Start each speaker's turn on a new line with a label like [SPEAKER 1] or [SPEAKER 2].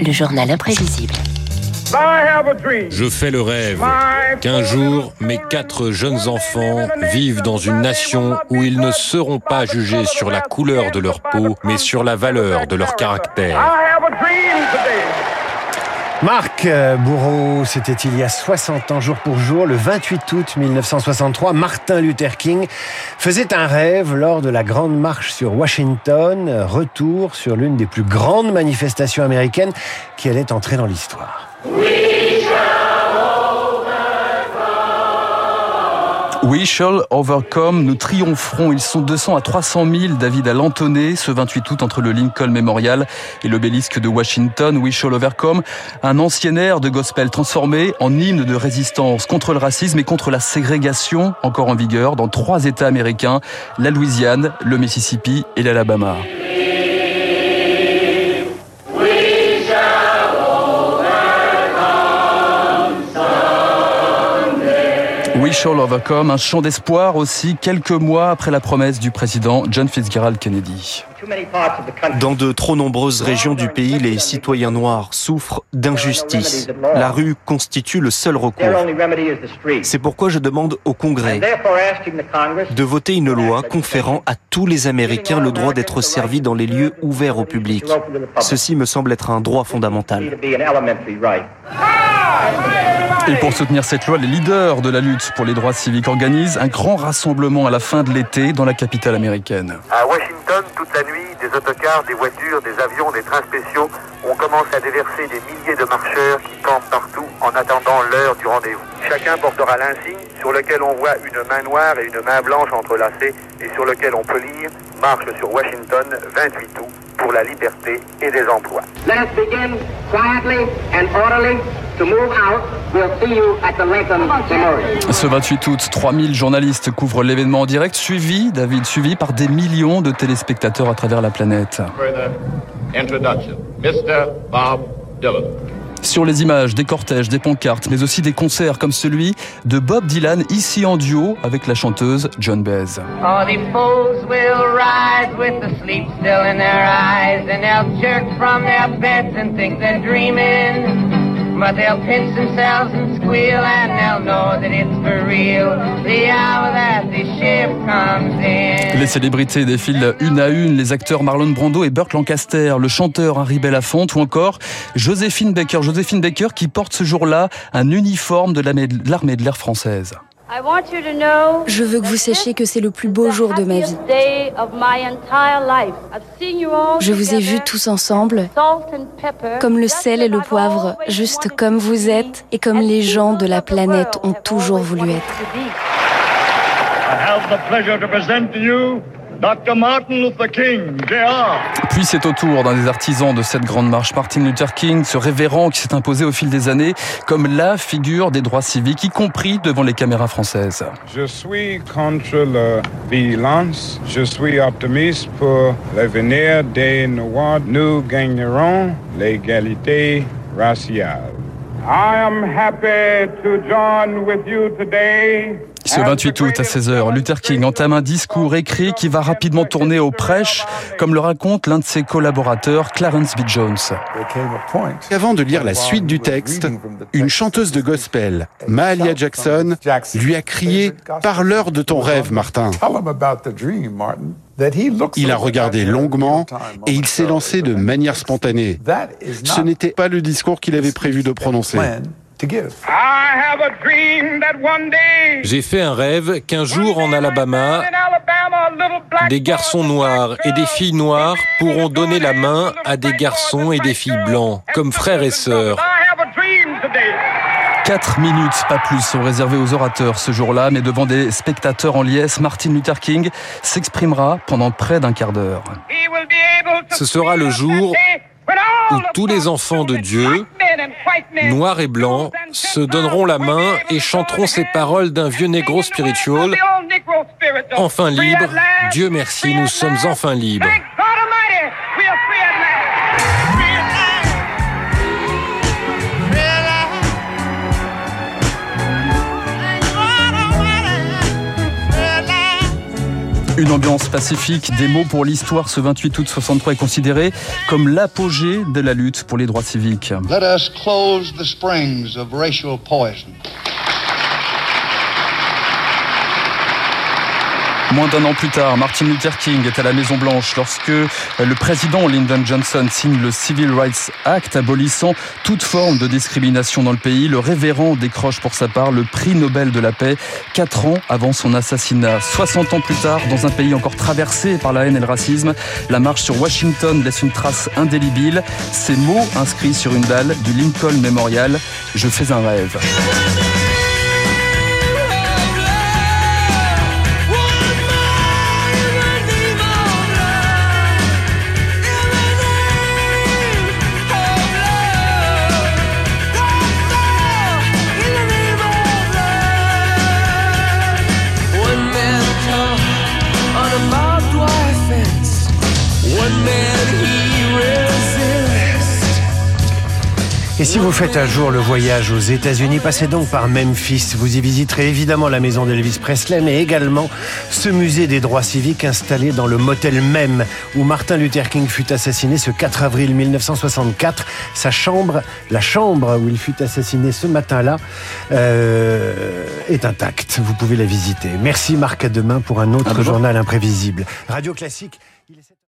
[SPEAKER 1] Le journal imprévisible.
[SPEAKER 2] Je fais le rêve qu'un jour, mes quatre jeunes enfants vivent dans une nation où ils ne seront pas jugés sur la couleur de leur peau, mais sur la valeur de leur caractère.
[SPEAKER 3] Marc Bourreau, c'était il y a 60 ans, jour pour jour, le 28 août 1963, Martin Luther King faisait un rêve lors de la grande marche sur Washington, retour sur l'une des plus grandes manifestations américaines qui allait entrer dans l'histoire.
[SPEAKER 4] We shall overcome, nous triompherons. Ils sont 200 à 300 000, David a l'entonné ce 28 août entre le Lincoln Memorial et l'obélisque de Washington. We shall overcome, un ancien air de gospel transformé en hymne de résistance contre le racisme et contre la ségrégation, encore en vigueur dans trois États américains, la Louisiane, le Mississippi et l'Alabama. Shall Overcome, un chant d'espoir aussi, quelques mois après la promesse du président John Fitzgerald Kennedy.
[SPEAKER 5] Dans de trop nombreuses régions du pays, les citoyens noirs souffrent d'injustice. La rue constitue le seul recours. C'est pourquoi je demande au Congrès de voter une loi conférant à tous les Américains le droit d'être servis dans les lieux ouverts au public. Ceci me semble être un droit fondamental.
[SPEAKER 4] Et pour soutenir cette loi, les leaders de la lutte pour les droits civiques organisent un grand rassemblement à la fin de l'été dans la capitale américaine.
[SPEAKER 6] À Washington, toute la nuit, des autocars, des voitures, des avions, des trains spéciaux, on commence à déverser des milliers de marcheurs qui campent partout en attendant l'heure du rendez-vous. Chacun portera l'insigne sur lequel on voit une main noire et une main blanche entrelacées et sur lequel on peut lire Marche sur Washington 28 août pour la liberté et des emplois.
[SPEAKER 7] Let us begin quietly and orderly to move out. We'll see you at the Lincoln Memorial.
[SPEAKER 4] Ce 28 août, 3000 journalistes couvrent l'événement en direct, suivi, David, suivi par des millions de téléspectateurs à travers la planète. Sur les images, des cortèges, des pancartes, mais aussi des concerts comme celui de Bob Dylan, ici en duo avec la chanteuse John Baez.
[SPEAKER 8] All But they'll pinch themselves and squeal, and they'll know that it's for real. The hour that the ship comes in.
[SPEAKER 4] Les célébrités défilent une à une, les acteurs Marlon Brando et Burt Lancaster, le chanteur Harry Belafonte ou encore Joséphine Baker. Joséphine Baker qui porte ce jour-là un uniforme de l'armée de l'air française.
[SPEAKER 9] Je veux que vous sachiez que c'est le plus beau jour de ma vie. Je vous ai vus tous ensemble, comme le sel et le poivre, juste comme vous êtes et comme les gens de la planète ont toujours voulu être.
[SPEAKER 10] Dr. Martin Luther King, Jr.
[SPEAKER 4] Puis c'est au tour d'un des artisans de cette grande marche, Martin Luther King, ce révérend qui s'est imposé au fil des années comme la figure des droits civiques, y compris devant les caméras françaises.
[SPEAKER 11] Je suis contre la violence, je suis optimiste pour l'avenir des Noirs. Nous gagnerons l'égalité raciale. I am happy to join with you today
[SPEAKER 4] ce 28 août à 16h, Luther King entame un discours écrit qui va rapidement tourner aux prêches, comme le raconte l'un de ses collaborateurs, Clarence B. Jones.
[SPEAKER 12] Avant de lire la suite du texte, une chanteuse de gospel, Mahalia Jackson, lui a crié « Parle-leur de ton rêve, Martin ». Il a regardé longuement et il s'est lancé de manière spontanée. Ce n'était pas le discours qu'il avait prévu de prononcer.
[SPEAKER 2] J'ai fait un rêve qu'un jour en Alabama, des garçons noirs et des filles noires pourront donner la main à des garçons et des filles blancs, comme frères et sœurs.
[SPEAKER 4] Quatre minutes, pas plus, sont réservées aux orateurs ce jour-là, mais devant des spectateurs en liesse, Martin Luther King s'exprimera pendant près d'un quart d'heure.
[SPEAKER 2] Ce sera le jour où tous les enfants de Dieu, noirs et blancs, se donneront la main et chanteront ces paroles d'un vieux négro spirituel. Enfin libre, Dieu merci, nous sommes enfin libres.
[SPEAKER 4] Une ambiance pacifique, des mots pour l'histoire. Ce 28 août 63 est considéré comme l'apogée de la lutte pour les droits civiques.
[SPEAKER 13] Let us close the springs of racial poison.
[SPEAKER 4] Moins d'un an plus tard, Martin Luther King est à la Maison Blanche lorsque le président Lyndon Johnson signe le Civil Rights Act abolissant toute forme de discrimination dans le pays. Le révérend décroche pour sa part le prix Nobel de la paix quatre ans avant son assassinat. 60 ans plus tard, dans un pays encore traversé par la haine et le racisme, la marche sur Washington laisse une trace indélébile. Ces mots inscrits sur une dalle du Lincoln Memorial. Je fais un rêve.
[SPEAKER 3] Et si vous faites un jour le voyage aux États-Unis, passez donc par Memphis. Vous y visiterez évidemment la maison d'Elvis Presley, mais également ce musée des droits civiques installé dans le motel même où Martin Luther King fut assassiné ce 4 avril 1964. Sa chambre, la chambre où il fut assassiné ce matin-là, euh, est intacte. Vous pouvez la visiter. Merci Marc, à demain pour un autre journal imprévisible. Radio Classique.